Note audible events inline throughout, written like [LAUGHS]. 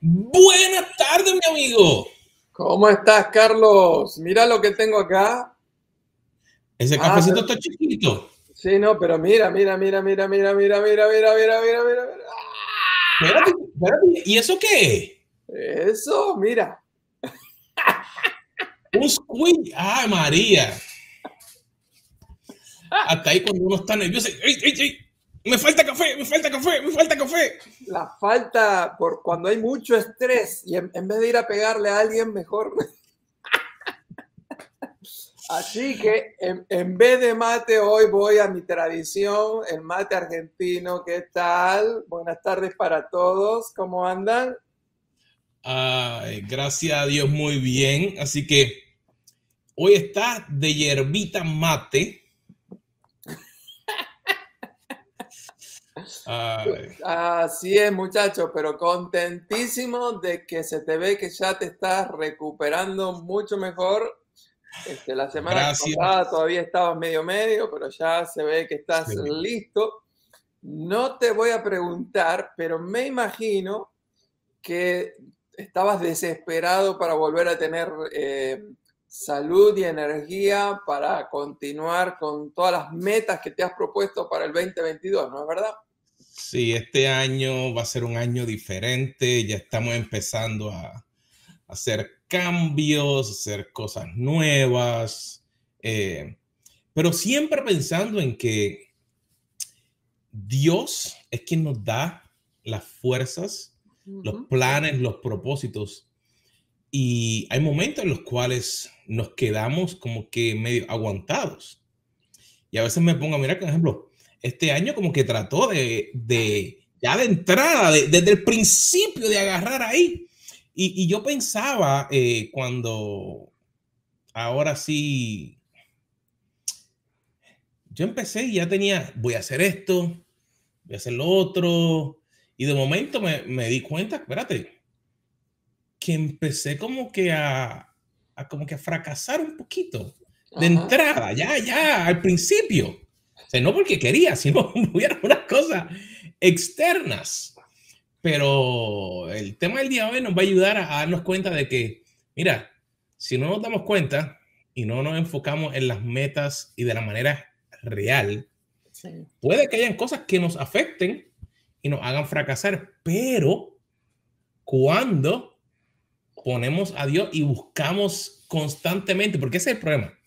Buenas tardes, mi amigo. ¿Cómo estás, Carlos? Mira lo que tengo acá. Ese Ah, cafecito está chiquito. Sí, no, pero mira, mira, mira, mira, mira, mira, mira, mira, mira, mira, mira, mira. Espérate, espérate. ¿Y eso qué Eso, mira. Un squeeze. ¡Ay, María! Hasta ahí cuando uno está nervioso. ¡Ey, ey, ey! Me falta café, me falta café, me falta café. La falta por cuando hay mucho estrés y en, en vez de ir a pegarle a alguien, mejor. [LAUGHS] Así que en, en vez de mate, hoy voy a mi tradición, el mate argentino. ¿Qué tal? Buenas tardes para todos. ¿Cómo andan? Ay, gracias a Dios, muy bien. Así que hoy está de hierbita mate. Ay, Así es, muchacho, pero contentísimo de que se te ve que ya te estás recuperando mucho mejor. Este, la semana Gracias. pasada todavía estabas medio medio, pero ya se ve que estás Sí. listo. No te voy a preguntar, pero me imagino que estabas desesperado para volver a tener eh, salud y energía para continuar con todas las metas que te has propuesto para el 2022, ¿no es verdad? Sí, este año va a ser un año diferente, ya estamos empezando a hacer cambios, a hacer cosas nuevas, eh, pero siempre pensando en que Dios es quien nos da las fuerzas, los planes, los propósitos, y hay momentos en los cuales nos quedamos como que medio aguantados. Y a veces me pongo a mirar, por ejemplo, este año como que trató de, de ya de entrada, de- desde el principio de agarrar ahí. Y, y yo pensaba eh, cuando, ahora sí, yo empecé y ya tenía, voy a hacer esto, voy a hacer lo otro. Y de momento me, me di cuenta, espérate, que empecé como que a, a como que a fracasar un poquito de Ajá. entrada, ya, ya, al principio. Sea, no porque quería, sino [LAUGHS] hubiera unas cosas externas. Pero el tema del día de hoy nos va a ayudar a, a darnos cuenta de que, mira, si no nos damos cuenta y no nos enfocamos en las metas y de la manera real, Sí. puede que hayan cosas que nos afecten y nos hagan fracasar, pero cuando ponemos a Dios y buscamos constantemente, porque ese es el problema,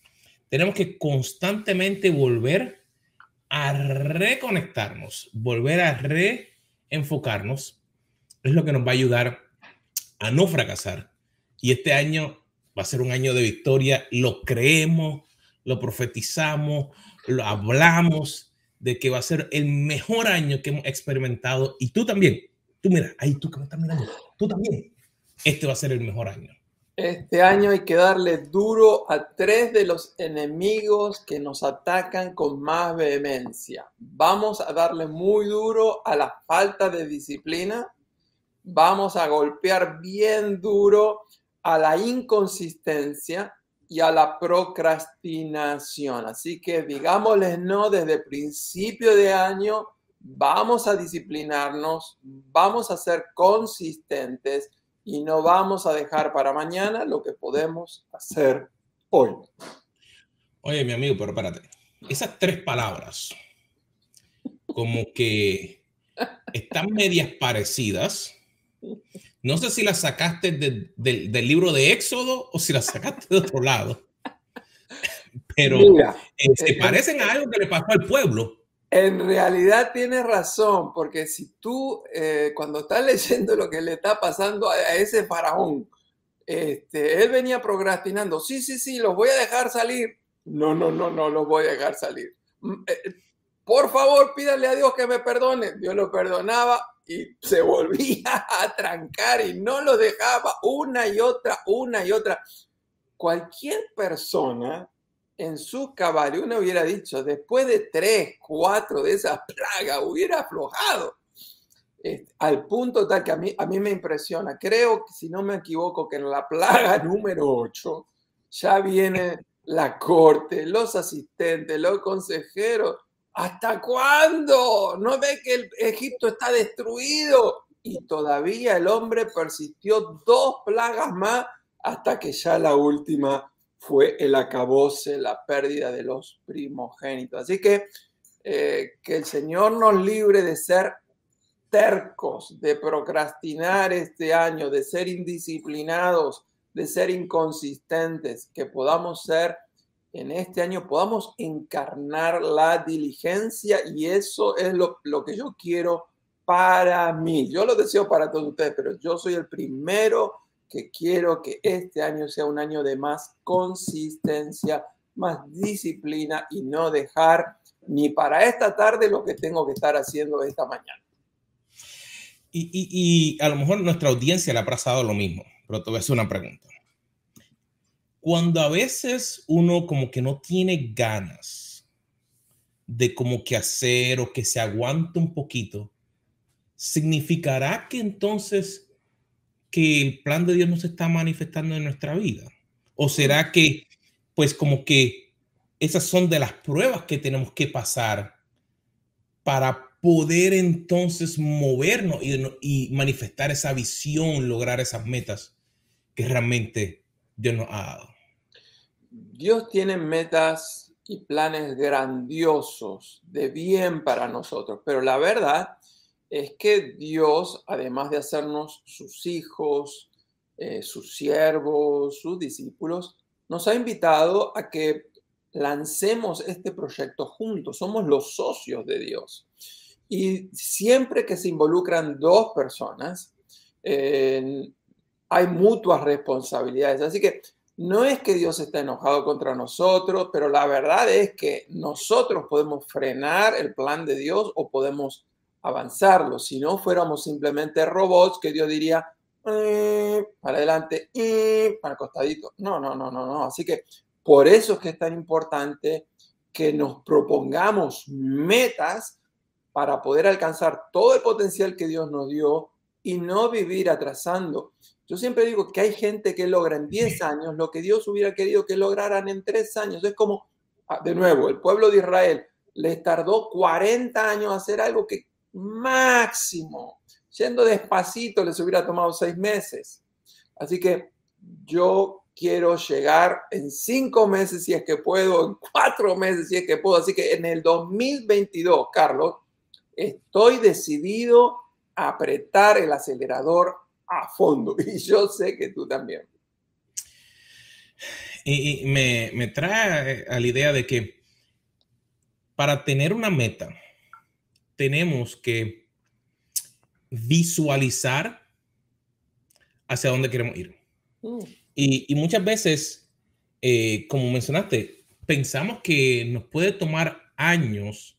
tenemos que constantemente volver a reconectarnos, volver a reenfocarnos, es lo que nos va a ayudar a no fracasar. Y este año va a ser un año de victoria, lo creemos, lo profetizamos, lo hablamos de que va a ser el mejor año que hemos experimentado. Y tú también, tú mira, ahí tú que me estás mirando, tú también, este va a ser el mejor año. Este año hay que darle duro a tres de los enemigos que nos atacan con más vehemencia. Vamos a darle muy duro a la falta de disciplina. Vamos a golpear bien duro a la inconsistencia y a la procrastinación. Así que digámosles no desde principio de año. Vamos a disciplinarnos, vamos a ser consistentes y no vamos a dejar para mañana lo que podemos hacer hoy. Oye, mi amigo, pero espérate. Esas tres palabras, como que están medias parecidas. No sé si las sacaste de- del- del libro de Éxodo o si las sacaste de otro lado. Pero Mira, eh, se parecen a algo que le pasó al pueblo. En realidad tienes razón, porque si tú eh, cuando estás [LAUGHS] leyendo lo que le está pasando a, a ese faraón, este, él venía procrastinando, sí, sí, sí, los voy a dejar salir. No, no, no, no los voy a dejar salir. Mm, eh, Por favor, pídale a Dios que me perdone. Dios lo perdonaba y [LAUGHS] se volvía a trancar y no lo dejaba una y otra, una y otra. Cualquier persona en su caballo, uno hubiera dicho, después de tres, cuatro de esas plagas, hubiera aflojado. Eh, al punto tal que a mí, a mí me impresiona. Creo si no me equivoco, que en la plaga [LAUGHS] número 8 ya viene la corte, los asistentes, los consejeros. ¿Hasta cuándo? ¿No ve que el Egipto está destruido? y todavía el hombre persistió dos plagas más hasta que ya la última fue el acabose, la pérdida de los primogénitos. Así que eh, que el Señor nos libre de ser tercos, de procrastinar este año, de ser indisciplinados, de ser inconsistentes, que podamos ser en este año, podamos encarnar la diligencia y eso es lo, lo que yo quiero para mí. Yo lo deseo para todos ustedes, pero yo soy el primero que quiero que este año sea un año de más consistencia, más disciplina y no dejar ni para esta tarde lo que tengo que estar haciendo esta mañana. Y, a lo mejor nuestra audiencia le ha pasado lo mismo, pero te voy a hacer una pregunta. Cuando a veces uno como que no tiene ganas de como que hacer o que se aguante un poquito, ¿significará que entonces que el plan de Dios no se está manifestando en nuestra vida? ¿O será que, pues como que esas son de las pruebas que tenemos que pasar para poder entonces movernos y, manifestar esa visión, lograr esas metas que realmente Dios nos ha dado? Dios tiene metas y planes grandiosos de bien para nosotros, pero la verdad es que Dios, además de hacernos sus hijos, eh, sus siervos, sus discípulos, nos ha invitado a que lancemos este proyecto juntos. Somos los socios de Dios. Y siempre que se involucran dos personas, hay mutuas responsabilidades. Así que no es que Dios esté enojado contra nosotros, pero la verdad es que nosotros podemos frenar el plan de Dios o podemos avanzarlo. Si no fuéramos simplemente robots que Dios diría eh, para adelante y eh, para el costadito. No, no, no, no, no. Así que por eso es que es tan importante que nos propongamos metas para poder alcanzar todo el potencial que Dios nos dio y no vivir atrasando. Yo siempre digo que hay gente que logra en 10 años lo que Dios hubiera querido que lograran en 3 años. Es como, ah, de nuevo, el pueblo de Israel les tardó 40 años hacer algo que máximo. Yendo despacito les hubiera tomado seis meses. Así que yo quiero llegar en cinco meses si es que puedo, en cuatro meses si es que puedo. Así que en el 2022, Carlos, estoy decidido a apretar el acelerador a fondo. [LAUGHS] Y yo sé que tú también. Y, me, me trae a la idea de que para tener una meta, tenemos que visualizar hacia dónde queremos ir. Mm. Y, muchas veces, eh, como mencionaste, pensamos que nos puede tomar años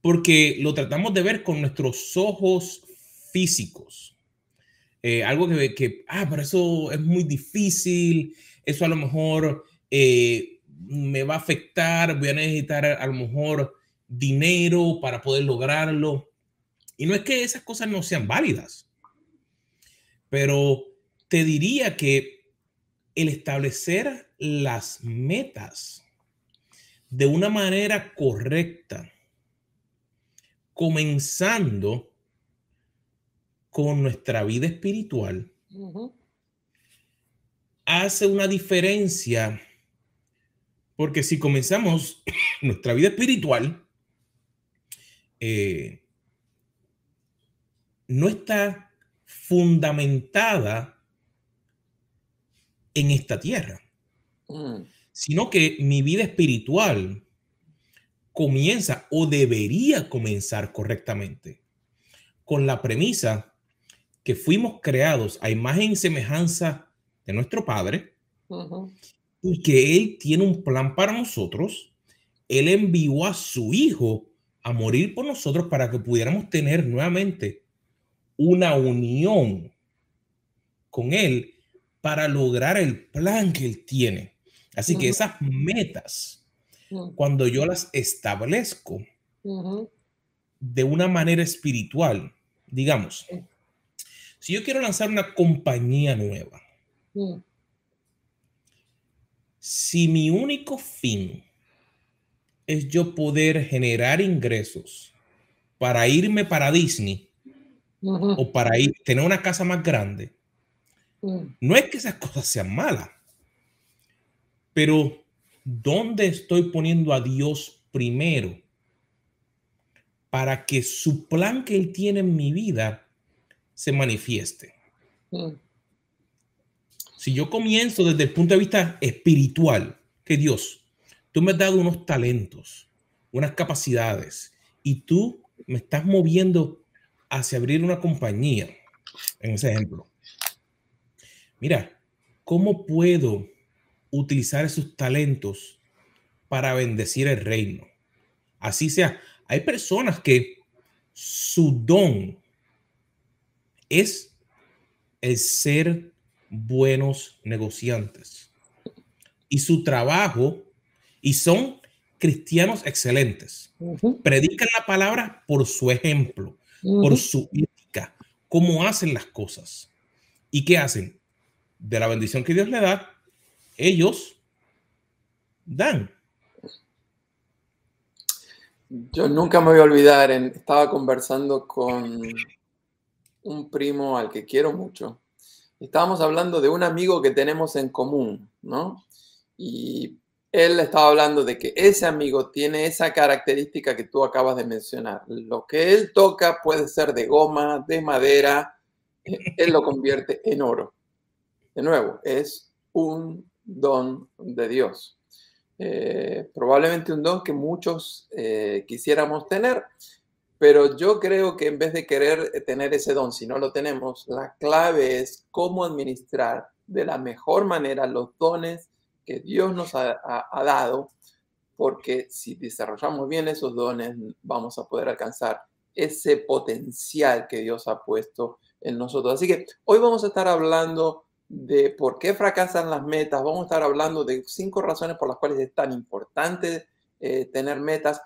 porque lo tratamos de ver con nuestros ojos físicos. Eh, algo que, que, ah, pero eso es muy difícil, eso a lo mejor eh, me va a afectar, voy a necesitar a lo mejor dinero para poder lograrlo. Y no es que esas cosas no sean válidas, pero te diría que el establecer las metas de una manera correcta, comenzando con nuestra vida espiritual, hace una diferencia, porque si comenzamos [CLEARS THROAT] nuestra vida espiritual eh, no está fundamentada en esta tierra, mm. sino que mi vida espiritual comienza o debería comenzar correctamente con la premisa que fuimos creados a imagen y semejanza de nuestro Padre y que Él tiene un plan para nosotros. Él envió a su Hijo a morir por nosotros para que pudiéramos tener nuevamente una unión con Él para lograr el plan que Él tiene. Así que esas metas, cuando yo las establezco de una manera espiritual, digamos, si yo quiero lanzar una compañía nueva, si mi único fin es yo poder generar ingresos para irme para Disney, o para ir, tener una casa más grande. No es que esas cosas sean malas, pero ¿dónde estoy poniendo a Dios primero? Para que su plan que Él tiene en mi vida se manifieste. Si yo comienzo desde el punto de vista espiritual, que Dios, tú me has dado unos talentos, unas capacidades, y tú me estás moviendo hacia abrir una compañía, en ese ejemplo. Mira, ¿cómo puedo utilizar esos talentos para bendecir el reino? Así sea, hay personas que su don es el ser buenos negociantes. Y su trabajo, y son cristianos excelentes. Predican la palabra por su ejemplo, por su ética, cómo hacen las cosas. ¿Y qué hacen? De la bendición que Dios le da, ellos dan. Yo nunca me voy a olvidar, estaba conversando con un primo al que quiero mucho estábamos hablando de un amigo que tenemos en común, ¿no? Y él estaba hablando de que ese amigo tiene esa característica que tú acabas de mencionar. Lo que él toca puede ser de goma, de madera, eh, él lo convierte en oro. De nuevo, es un don de Dios. Eh, probablemente un don que muchos eh, quisiéramos tener, pero yo creo que en vez de querer tener ese don, si no lo tenemos, la clave es cómo administrar de la mejor manera los dones que Dios nos ha, dado, porque si desarrollamos bien esos dones, vamos a poder alcanzar ese potencial que Dios ha puesto en nosotros. Así que hoy vamos a estar hablando de por qué fracasan las metas, vamos a estar hablando de cinco razones por las cuales es tan importante eh, tener metas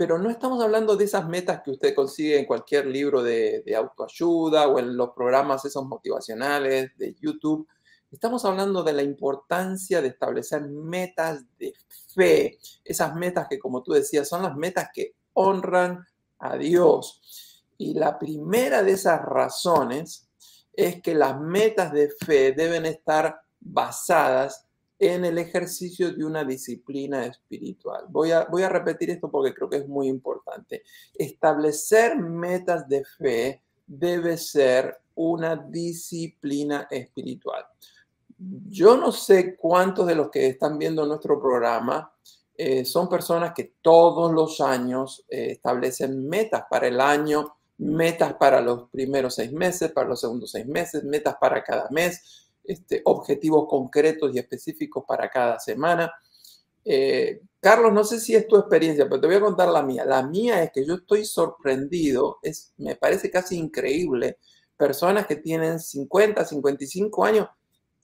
pero no estamos hablando de esas metas que usted consigue en cualquier libro de, autoayuda o en los programas esos motivacionales de YouTube. Estamos hablando de la importancia de establecer metas de fe, esas metas que, como tú decías, son las metas que honran a Dios. Y la primera de esas razones es que las metas de fe deben estar basadas en el ejercicio de una disciplina espiritual. Voy a, repetir esto porque creo que es muy importante. Establecer metas de fe debe ser una disciplina espiritual. Yo no sé cuántos de los que están viendo nuestro programa eh, son personas que todos los años eh, establecen metas para el año, metas para los primeros seis meses, para los segundos seis meses, metas para cada mes este, objetivos concretos y específicos para cada semana. Eh, Carlos, no sé si es tu experiencia, pero te voy a contar la mía. La mía es que yo estoy sorprendido, es, me parece casi increíble, personas que tienen 50, 55 años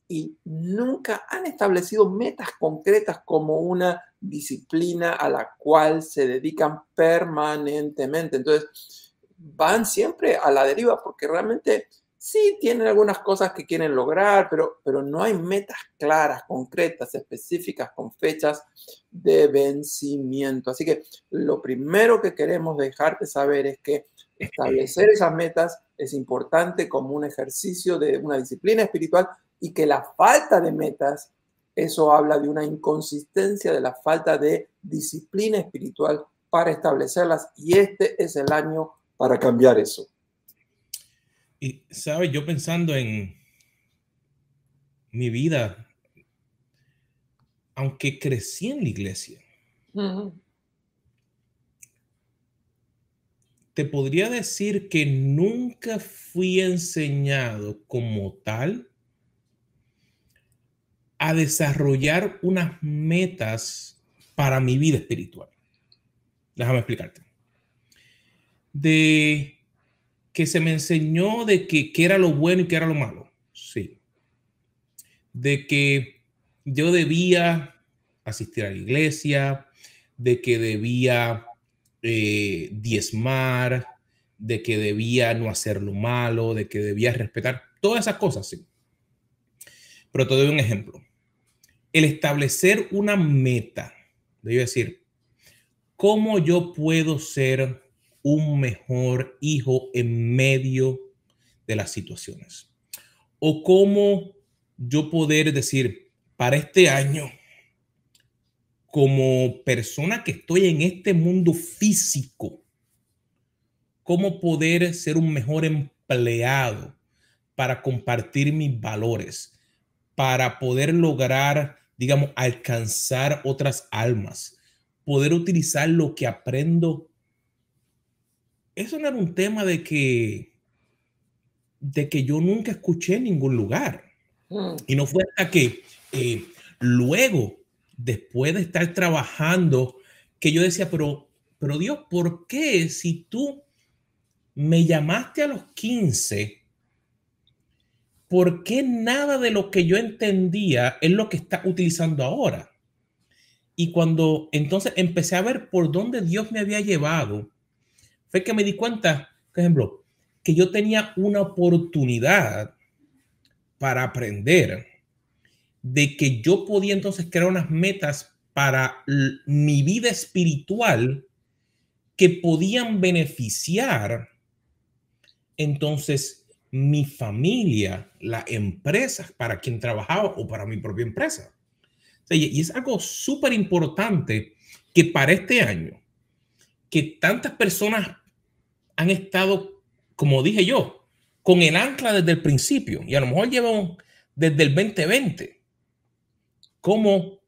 y nunca han establecido metas concretas como una disciplina a la cual se dedican permanentemente. Entonces, van siempre a la deriva porque realmente sí tienen algunas cosas que quieren lograr, pero, pero no hay metas claras, concretas, específicas, con fechas de vencimiento. Así que lo primero que queremos dejarte saber es que establecer esas metas es importante como un ejercicio de una disciplina espiritual y que la falta de metas, eso habla de una inconsistencia, de la falta de disciplina espiritual para establecerlas y este es el año para cambiar eso. Y, ¿sabes? Yo pensando en mi vida, aunque crecí en la iglesia, te podría decir que nunca fui enseñado como tal a desarrollar unas metas para mi vida espiritual. Déjame explicarte. De que se me enseñó de que, era lo bueno y qué era lo malo. Sí. De que yo debía asistir a la iglesia, de que debía eh, diezmar, de que debía no hacer lo malo, de que debía respetar, todas esas cosas, sí. Pero te doy un ejemplo. El establecer una meta, debo decir, ¿cómo yo puedo ser un mejor hijo en medio de las situaciones? ¿O cómo yo poder decir, para este año, como persona que estoy en este mundo físico, cómo poder ser un mejor empleado para compartir mis valores, para poder lograr, digamos, alcanzar otras almas, poder utilizar lo que aprendo. Eso no era un tema de que, de que yo nunca escuché en ningún lugar. Mm. Y no fue hasta que eh, luego, después de estar trabajando, que yo decía, pero, pero Dios, ¿por qué si tú me llamaste a los 15? ¿Por qué nada de lo que yo entendía es lo que está utilizando ahora? Y cuando entonces empecé a ver por dónde Dios me había llevado, fue que me di cuenta, por ejemplo, que yo tenía una oportunidad para aprender de que yo podía entonces crear unas metas para mi vida espiritual que podían beneficiar entonces mi familia, la empresa para quien trabajaba o para mi propia empresa. y es algo súper importante que para este año, que tantas personas han estado, como dije yo, con el ancla desde el principio y a lo mejor llevan desde el 2020. ¿Cómo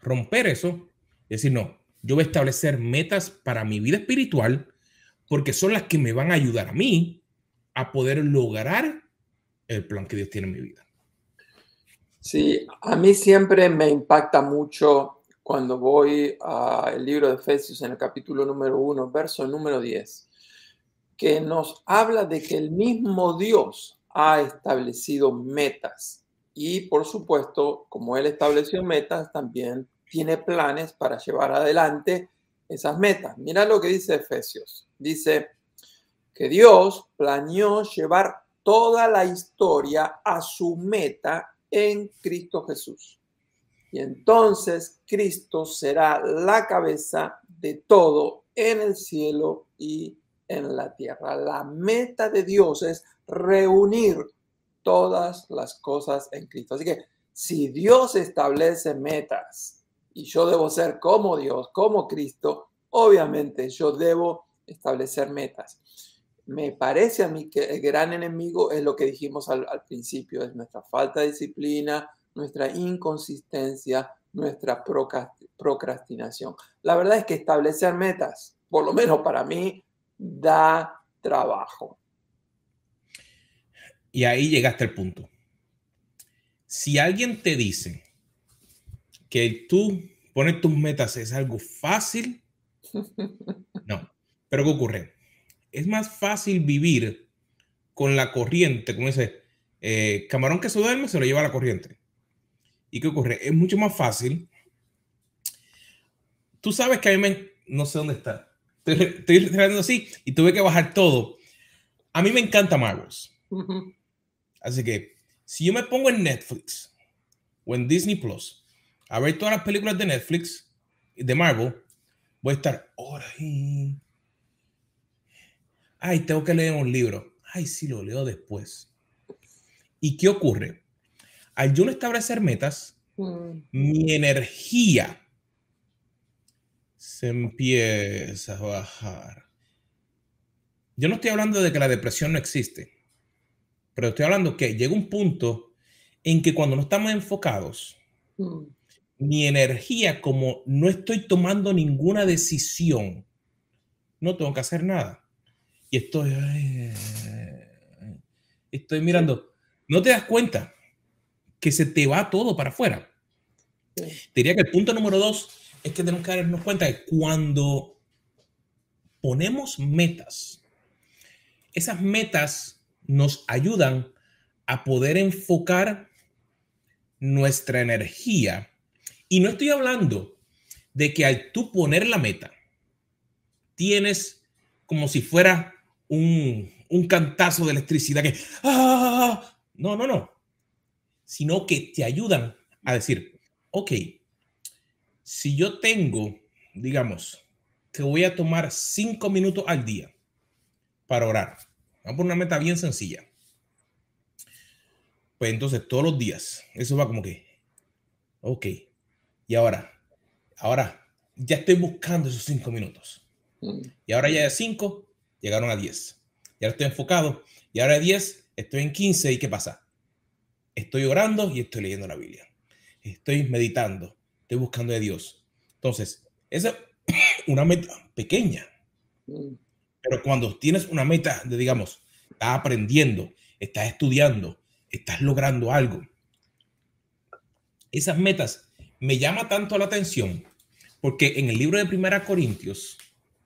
romper eso? Es decir, no, yo voy a establecer metas para mi vida espiritual porque son las que me van a ayudar a mí a poder lograr el plan que Dios tiene en mi vida. Sí, a mí siempre me impacta mucho cuando voy al libro de Efesios en el capítulo número 1, verso número 10 que nos habla de que el mismo Dios ha establecido metas y por supuesto, como Él estableció metas, también tiene planes para llevar adelante esas metas. Mira lo que dice Efesios. Dice que Dios planeó llevar toda la historia a su meta en Cristo Jesús. Y entonces Cristo será la cabeza de todo en el cielo y en la tierra. La meta de Dios es reunir todas las cosas en Cristo. Así que si Dios establece metas y yo debo ser como Dios, como Cristo, obviamente yo debo establecer metas. Me parece a mí que el gran enemigo es lo que dijimos al, principio, es nuestra falta de disciplina, nuestra inconsistencia, nuestra procrastinación. La verdad es que establecer metas, por lo menos para mí, da trabajo. Y ahí llegaste al punto. Si alguien te dice que tú pones tus metas es algo fácil, [LAUGHS] no. Pero ¿qué ocurre? Es más fácil vivir con la corriente, como dice, eh, camarón que se duerme se lo lleva a la corriente. ¿Y qué ocurre? Es mucho más fácil. Tú sabes que a mí no sé dónde está, estoy, así y tuve que bajar todo. A mí me encanta Marvels. Así que si yo me pongo en Netflix o en Disney Plus a ver todas las películas de Netflix de Marvel, voy a estar horas. Ay, tengo que leer un libro. Ay, sí, lo leo después. ¿Y qué ocurre? Al yo no establecer metas, mm. mi energía se empieza a bajar. Yo no estoy hablando de que la depresión no existe, pero estoy hablando que llega un punto en que cuando no estamos enfocados, mm. mi energía, como no estoy tomando ninguna decisión, no tengo que hacer nada. Y estoy, estoy mirando, no te das cuenta que se te va todo para afuera. Diría que el punto número dos es que tenemos que darnos cuenta que cuando ponemos metas, esas metas nos ayudan a poder enfocar nuestra energía. Y no estoy hablando de que al tú poner la meta, tienes como si fuera un, un cantazo de electricidad que, ¡ah! no, no, no, sino que te ayudan a decir, ok, si yo tengo, digamos, que voy a tomar cinco minutos al día para orar. Vamos por una meta bien sencilla. Pues entonces todos los días, eso va como que, ok, y ahora, ahora ya estoy buscando esos cinco minutos. Mm. Y ahora ya de cinco llegaron a diez. Y ahora estoy enfocado. Y ahora de diez estoy en quince. ¿Y qué pasa? Estoy orando y estoy leyendo la Biblia. Estoy meditando. Estoy buscando a Dios. Entonces, esa es [COUGHS] una meta pequeña. Mm. Pero cuando tienes una meta de, digamos, estás aprendiendo, estás estudiando, estás logrando algo, esas metas me llama tanto la atención porque en el libro de Primera Corintios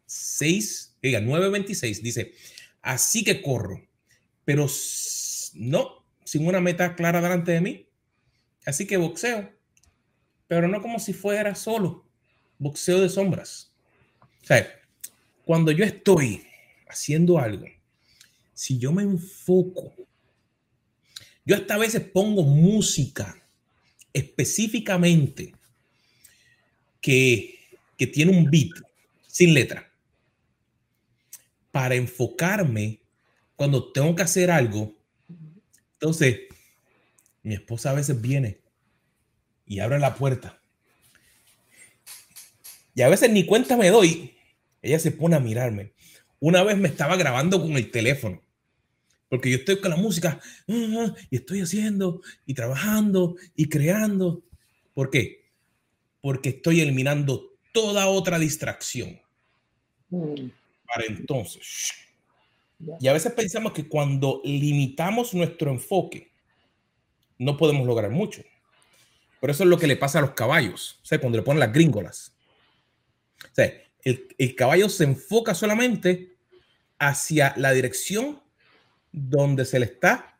6, diga 9:26 dice, así que corro, pero no sin una meta clara delante de mí. Así que boxeo, pero no como si fuera solo boxeo de sombras. O sea, cuando yo estoy haciendo algo, si yo me enfoco, yo hasta a veces pongo música específicamente que, que tiene un beat sin letra para enfocarme cuando tengo que hacer algo. Entonces, mi esposa a veces viene y abre la puerta. Y a veces ni cuenta me doy. Ella se pone a mirarme. Una vez me estaba grabando con el teléfono. Porque yo estoy con la música ah, y estoy haciendo y trabajando y creando. ¿Por qué? Porque estoy eliminando toda otra distracción. Mm. Para entonces. Y a veces pensamos que cuando limitamos nuestro enfoque, no podemos lograr mucho. Pero eso es lo que le pasa a los caballos, o sea, cuando le ponen las gringolas. O sea, el, el caballo se enfoca solamente hacia la dirección donde se le está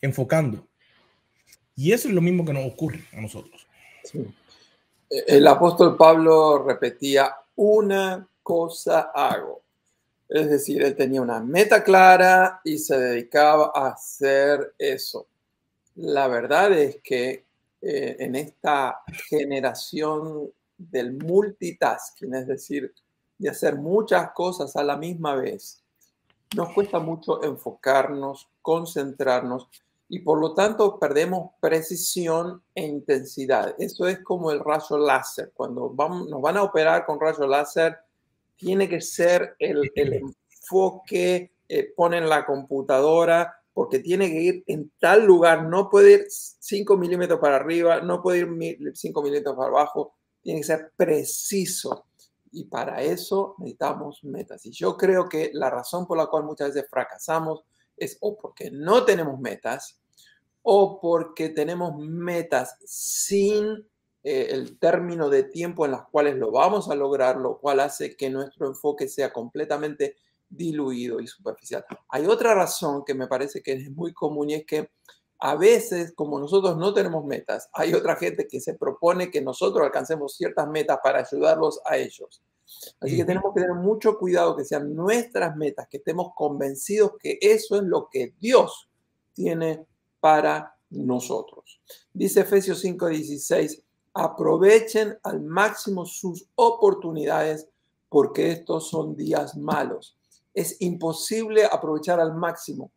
enfocando. Y eso es lo mismo que nos ocurre a nosotros. El apóstol Pablo repetía, una cosa hago. Es decir, él tenía una meta clara y se dedicaba a hacer eso. La verdad es que eh, en esta generación del multitasking, es decir, de hacer muchas cosas a la misma vez, nos cuesta mucho enfocarnos, concentrarnos y por lo tanto perdemos precisión e intensidad. Eso es como el rayo láser. Cuando nos van a operar con rayo láser, tiene que ser el, enfoque, eh, ponen la computadora, porque tiene que ir en tal lugar, no puede ir 5 milímetros para arriba, no puede ir 5 milímetros para abajo, tiene que ser preciso y para eso necesitamos metas. Y yo creo que la razón por la cual muchas veces fracasamos es o porque no tenemos metas o porque tenemos metas sin eh, el término de tiempo en las cuales lo vamos a lograr, lo cual hace que nuestro enfoque sea completamente diluido y superficial. Hay otra razón que me parece que es muy común y es que a veces, como nosotros no tenemos metas, hay otra gente que se propone que nosotros alcancemos ciertas metas para ayudarlos a ellos. Así que tenemos que tener mucho cuidado que sean nuestras metas, que estemos convencidos que eso es lo que Dios tiene para nosotros. Dice Efesios 5:16, aprovechen al máximo sus oportunidades porque estos son días malos. Es imposible aprovechar al máximo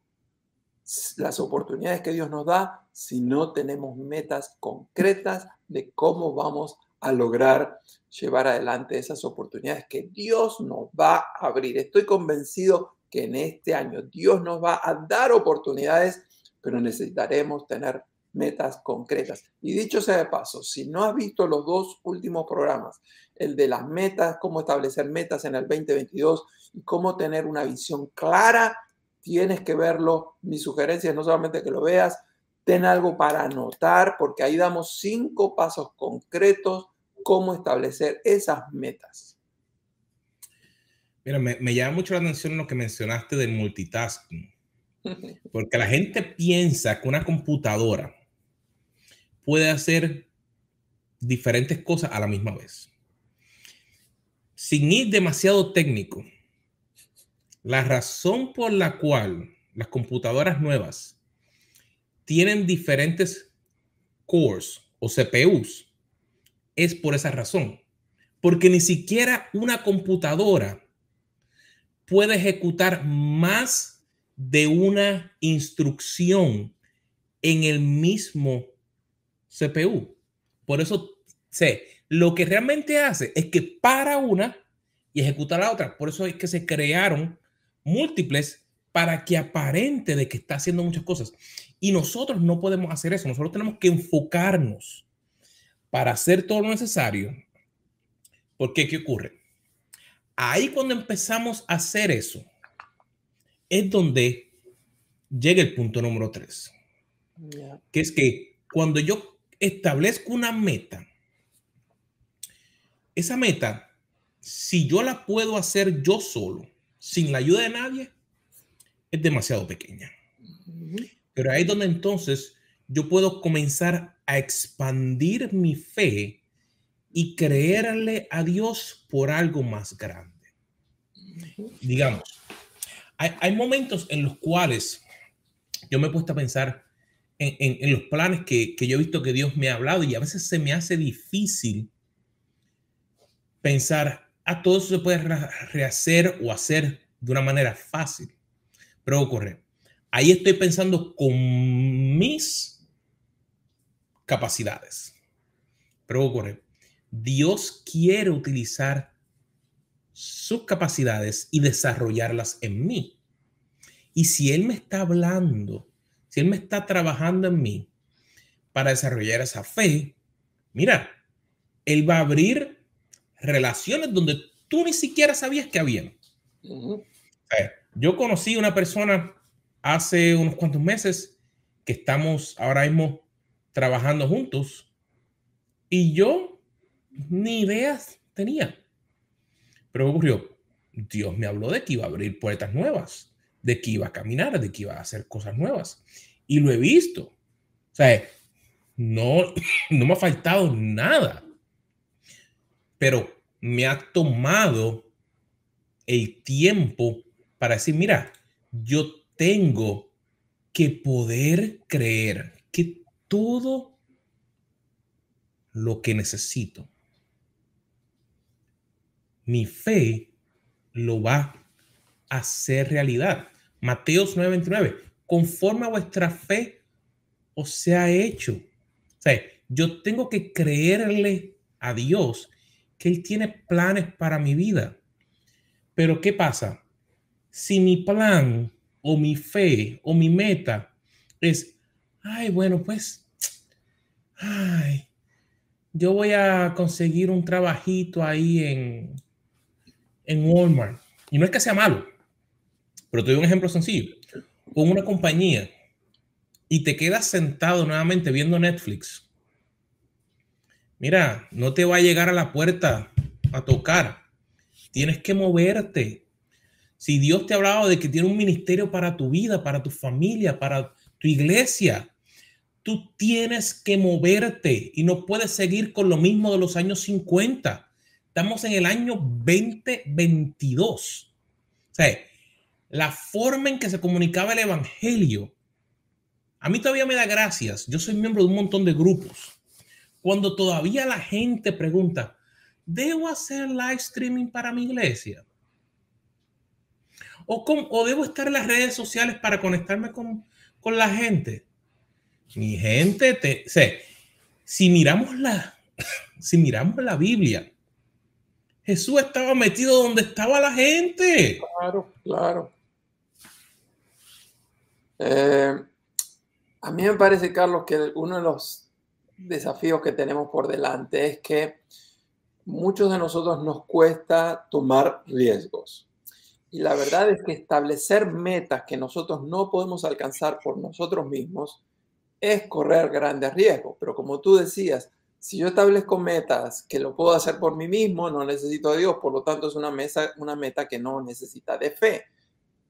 las oportunidades que Dios nos da si no tenemos metas concretas de cómo vamos a lograr llevar adelante esas oportunidades que Dios nos va a abrir. Estoy convencido que en este año Dios nos va a dar oportunidades, pero necesitaremos tener metas concretas. Y dicho sea de paso, si no has visto los dos últimos programas, el de las metas, cómo establecer metas en el 2022 y cómo tener una visión clara tienes que verlo. Mi sugerencia es no solamente que lo veas, ten algo para anotar, porque ahí damos cinco pasos concretos cómo establecer esas metas. Mira, me, llama mucho la atención lo que mencionaste del multitasking, [LAUGHS] porque la gente piensa que una computadora puede hacer diferentes cosas a la misma vez. Sin ir demasiado técnico, la razón por la cual las computadoras nuevas tienen diferentes cores o CPUs es por esa razón, Porque ni siquiera una computadora puede ejecutar más de una instrucción en el mismo CPU. Por eso sé, lo que realmente hace es que para una y ejecuta la otra. Por eso es que se crearon múltiples para que aparente de que está haciendo muchas cosas. Y nosotros no podemos hacer eso. Nosotros tenemos que enfocarnos para hacer todo lo necesario. Porque, ¿qué ocurre? Ahí cuando empezamos a hacer eso, es donde llega el punto número tres. Que es que cuando yo establezco una meta, esa meta, si yo la puedo hacer yo solo, sin la ayuda de nadie, es demasiado pequeña. Pero ahí es donde entonces yo puedo comenzar a expandir mi fe y creerle a Dios por algo más grande. Digamos, hay, momentos en los cuales yo me he puesto a pensar en, los planes que, que, yo he visto que Dios me ha hablado y a veces se me hace difícil pensar, a ah, todo eso se puede rehacer o hacer de una manera fácil. Pero ocurre, ahí estoy pensando con mis capacidades. Pero ocurre, Dios quiere utilizar sus capacidades y desarrollarlas en mí. Y si Él me está hablando, si Él me está trabajando en mí para desarrollar esa fe, mira, Él va a abrir relaciones donde tú ni siquiera sabías que había. yo conocí una persona hace unos cuantos meses que estamos ahora mismo trabajando juntos y yo ni ideas tenía. Pero ocurrió, Dios me habló de que iba a abrir puertas nuevas, de que iba a caminar, de que iba a hacer cosas nuevas. Y lo he visto. O sea, no, [LAUGHS] no me ha faltado nada pero me ha tomado el tiempo para decir, mira, yo tengo que poder creer que todo lo que necesito, mi fe lo va a hacer realidad. Mateos 9:29, conforme a vuestra fe os sea hecho. O sea, yo tengo que creerle a Dios que Él tiene planes para mi vida. Pero ¿qué pasa? Si mi plan o mi fe o mi meta es, ay, bueno, pues, ay, yo voy a conseguir un trabajito ahí en, en Walmart. Y no es que sea malo, pero te doy un ejemplo sencillo. Con una compañía y te quedas sentado nuevamente viendo Netflix Mira, no te va a llegar a la puerta a tocar. Tienes que moverte. Si Dios te ha hablado de que tiene un ministerio para tu vida, para tu familia, para tu iglesia, tú tienes que moverte y no puedes seguir con lo mismo de los años 50. Estamos en el año 2022. O sea, la forma en que se comunicaba el evangelio, a mí todavía me da gracias. Yo soy miembro de un montón de grupos cuando todavía la gente pregunta, ¿debo hacer live streaming para mi iglesia? ¿O, debo estar en las redes sociales para conectarme con, la gente? Mi gente, te, sé, si miramos la, [COUGHS] si miramos la Biblia, Jesús estaba metido donde estaba la gente. Claro, claro. Eh, a mí me parece, Carlos, que uno de los desafíos que tenemos por delante es que muchos de nosotros nos cuesta tomar riesgos. Y la verdad es que establecer metas que nosotros no podemos alcanzar por nosotros mismos es correr grandes riesgos. Pero como tú decías, si yo establezco metas que lo puedo hacer por mí mismo, no necesito a Dios, por lo tanto es una, una meta que no necesita de fe.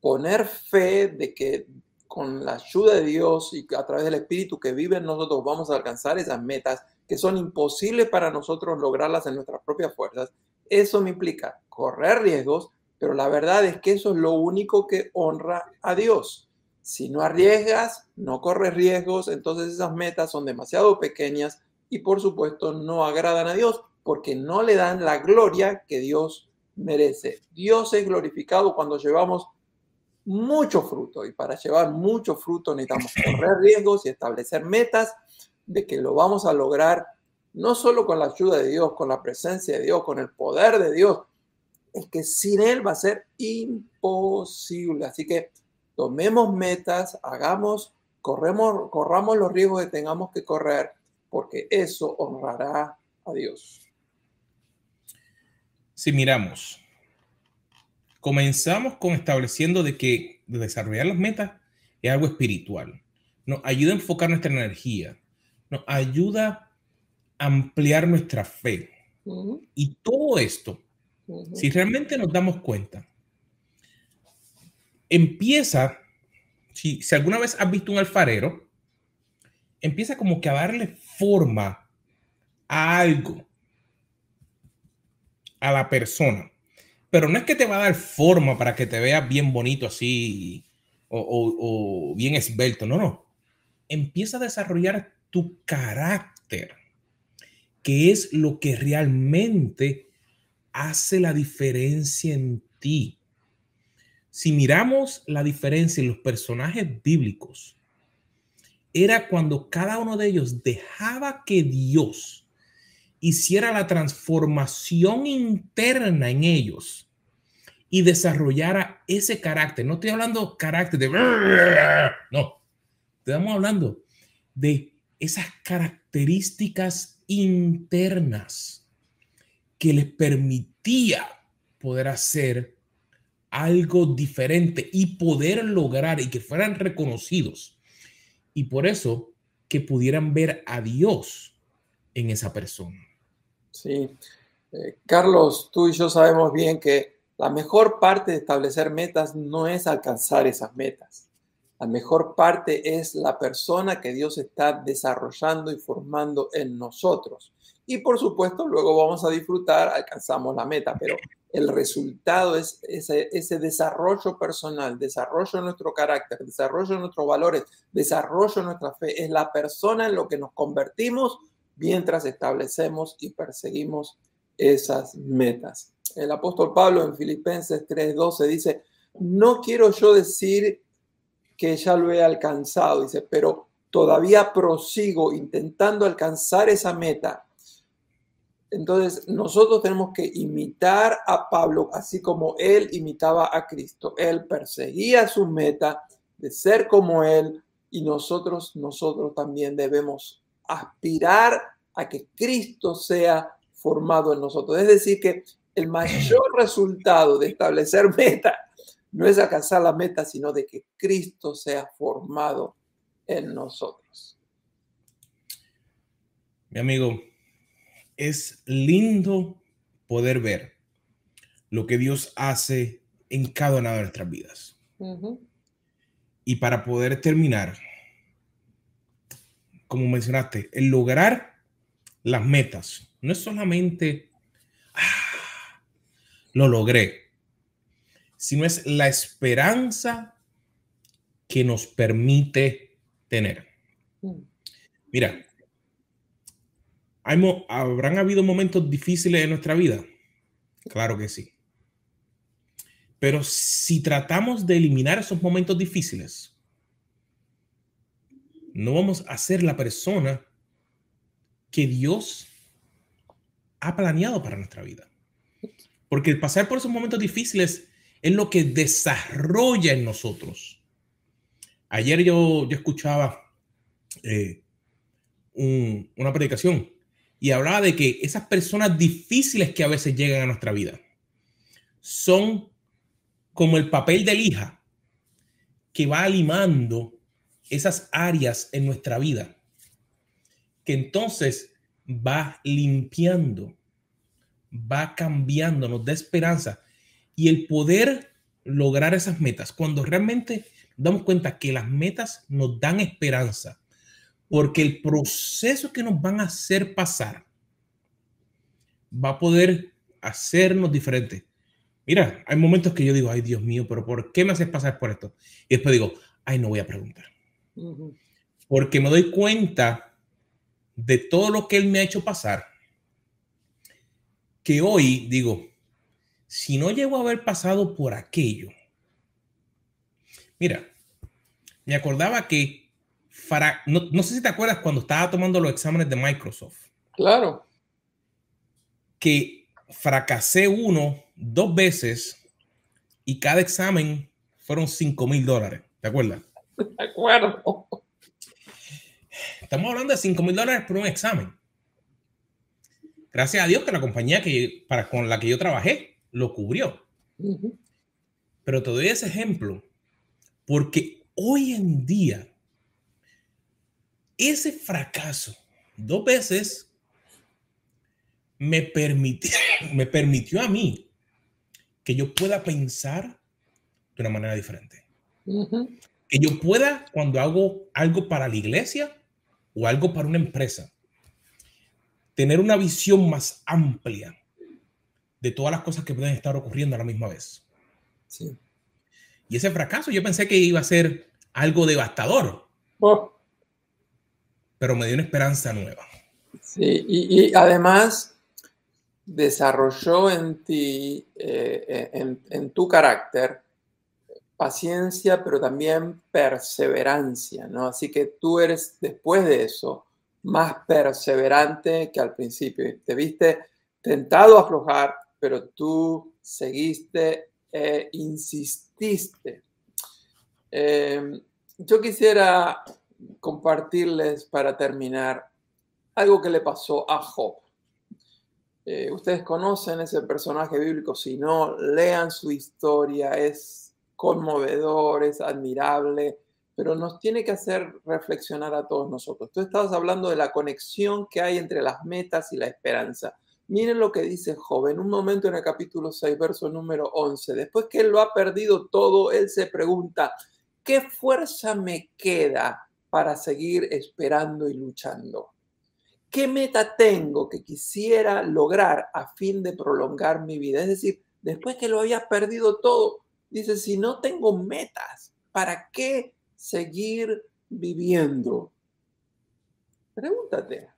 Poner fe de que con la ayuda de Dios y a través del Espíritu que vive en nosotros vamos a alcanzar esas metas que son imposibles para nosotros lograrlas en nuestras propias fuerzas, eso me implica correr riesgos, pero la verdad es que eso es lo único que honra a Dios. Si no arriesgas, no corres riesgos, entonces esas metas son demasiado pequeñas y por supuesto no agradan a Dios, porque no le dan la gloria que Dios merece. Dios es glorificado cuando llevamos mucho fruto y para llevar mucho fruto necesitamos correr riesgos y establecer metas de que lo vamos a lograr no solo con la ayuda de Dios, con la presencia de Dios, con el poder de Dios, es que sin Él va a ser imposible. Así que tomemos metas, hagamos, corremos, corramos los riesgos que tengamos que correr, porque eso honrará a Dios. Si miramos, comenzamos con estableciendo de que desarrollar las metas es algo espiritual. Nos ayuda a enfocar nuestra energía, nos ayuda a ampliar nuestra fe. Y todo esto, si realmente nos damos cuenta, empieza, si, si alguna vez has visto un alfarero, empieza como que a darle forma a algo, a la persona. Pero no es que te va a dar forma para que te veas bien bonito así o, bien esbelto, no, no. Empieza a desarrollar tu carácter, que es lo que realmente hace la diferencia en ti. Si miramos la diferencia en los personajes bíblicos, era cuando cada uno de ellos dejaba que Dios hiciera la transformación interna en ellos y desarrollara ese carácter. No estoy hablando carácter de... No, estamos hablando de esas características internas que les permitía poder hacer algo diferente y poder lograr y que fueran reconocidos. Y por eso que pudieran ver a Dios en esa persona. Sí. Eh, Carlos, tú y yo sabemos bien que la mejor parte de establecer metas no es alcanzar esas metas. La mejor parte es la persona que Dios está desarrollando y formando en nosotros. Y por supuesto, luego vamos a disfrutar, alcanzamos la meta, pero el resultado es ese, desarrollo personal, desarrollo de nuestro carácter, desarrollo de nuestros valores, desarrollo de nuestra fe. Es la persona en lo que nos convertimos mientras establecemos y perseguimos esas metas. El apóstol Pablo en Filipenses 3:12 dice, no quiero yo decir que ya lo he alcanzado, dice, pero todavía prosigo intentando alcanzar esa meta entonces, nosotros tenemos que imitar a Pablo, así como él imitaba a Cristo. Él perseguía su meta de ser como él y nosotros, nosotros también debemos aspirar a que Cristo sea formado en nosotros. Es decir, que el mayor resultado de establecer [LAUGHS] meta no es alcanzar la meta, sino de que Cristo sea formado en nosotros. Mi amigo, es lindo poder ver lo que Dios hace en cada una de nuestras vidas. Y para poder terminar, como mencionaste, el lograr las metas no es solamente ah, lo logré, sino es la esperanza que nos permite tener. Mm. Mira, ¿Habrán habido momentos difíciles en nuestra vida? Claro que sí. Pero si tratamos de eliminar esos momentos difíciles, no vamos a ser la persona que Dios ha planeado para nuestra vida. Porque el pasar por esos momentos difíciles es lo que desarrolla en nosotros. Ayer yo, yo escuchaba eh, una predicación y hablaba de que esas personas difíciles que a veces llegan a nuestra vida son como el papel de lija que va limando esas áreas en nuestra vida, que entonces va limpiando, va cambiando, nos da esperanza y el poder lograr esas metas, cuando realmente damos cuenta que las metas nos dan esperanza, porque el proceso que nos van a hacer pasar va a poder hacernos diferentes. Mira, hay momentos que yo digo, ay Dios mío, pero ¿por qué me haces pasar por esto? Y después digo, ay, no voy a preguntar. Porque me doy cuenta de todo lo que Él me ha hecho pasar que hoy digo, si no llego a haber pasado por aquello, mira, me acordaba que, no, no sé si te acuerdas cuando estaba tomando los exámenes de Microsoft. Claro. Que fracasé uno, dos veces y cada examen fueron 5 mil dólares. ¿Te acuerdas? [LAUGHS] De acuerdo. Estamos hablando de 5 mil dólares por un examen. Gracias a Dios que la compañía que, para, con la que yo trabajé lo cubrió. Pero te doy ese ejemplo porque hoy en día ese fracaso dos veces me permitió, [LAUGHS] me permitió a mí que yo pueda pensar de una manera diferente. Que yo pueda, cuando hago algo para la iglesia o algo para una empresa, tener una visión más amplia de todas las cosas que pueden estar ocurriendo a la misma vez. Sí. Y ese fracaso yo pensé que iba a ser algo devastador. Oh. Pero me dio una esperanza nueva. Sí, y, además desarrolló en ti, eh, en, en, tu carácter, paciencia, pero también perseverancia, ¿no? Así que tú eres, después de eso, más perseverante que al principio. Te viste tentado a aflojar, pero tú seguiste e insististe. Em, yo quisiera compartirles para terminar algo que le pasó a Job. Eh, ustedes conocen ese personaje bíblico, si no, lean su historia, es conmovedor, es admirable, pero nos tiene que hacer reflexionar a todos nosotros. Tú estabas hablando de la conexión que hay entre las metas y la esperanza. Miren lo que dice Job en un momento en el capítulo 6, verso número 11. Después que él lo ha perdido todo, él se pregunta, ¿qué fuerza me queda para seguir esperando y luchando? ¿Qué meta tengo que quisiera lograr a fin de prolongar mi vida? Es decir, después que lo había perdido todo, dice, si no tengo metas, ¿para qué seguir viviendo? Pregúntate,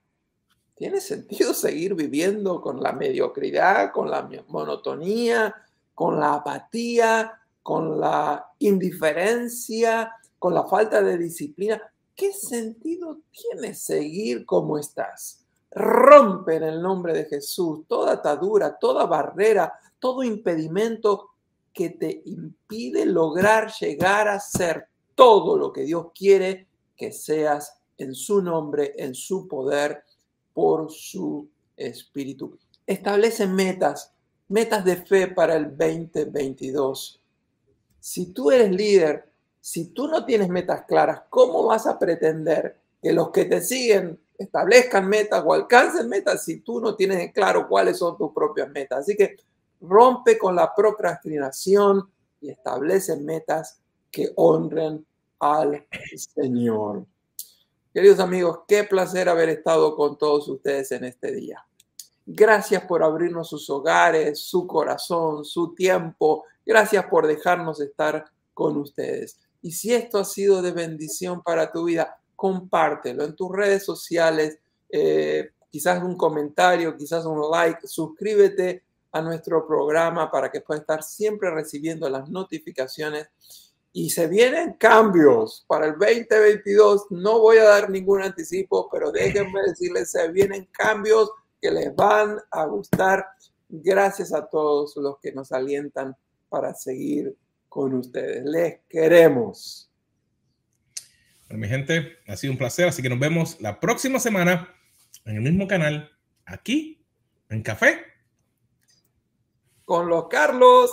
¿tiene sentido [LAUGHS] seguir viviendo con la mediocridad, con la monotonía, con la apatía, con la indiferencia, con la falta de disciplina? ¿qué sentido tiene seguir como estás? Rompe en el nombre de Jesús toda atadura, toda barrera, todo impedimento que te impide lograr llegar a ser todo lo que Dios quiere que seas en su nombre, en su poder, por su espíritu. Establece metas, metas de fe para el 2022. Si tú eres líder, si tú no tienes metas claras, ¿cómo vas a pretender que los que te siguen establezcan metas o alcancen metas si tú no tienes claro cuáles son tus propias metas? Así que rompe con la procrastinación y establece metas que honren al Señor. Queridos amigos, qué placer haber estado con todos ustedes en este día. Gracias por abrirnos sus hogares, su corazón, su tiempo. Gracias por dejarnos estar con ustedes. Y si esto ha sido de bendición para tu vida, compártelo en tus redes sociales, eh, quizás un comentario, quizás un like, suscríbete a nuestro programa para que puedas estar siempre recibiendo las notificaciones. Y se vienen cambios para el 2022. No voy a dar ningún anticipo, pero déjenme decirles, se vienen cambios que les van a gustar. Gracias a todos los que nos alientan para seguir con ustedes. Les queremos. Bueno, mi gente, ha sido un placer, así que nos vemos la próxima semana en el mismo canal, aquí, en Café. Con los Carlos.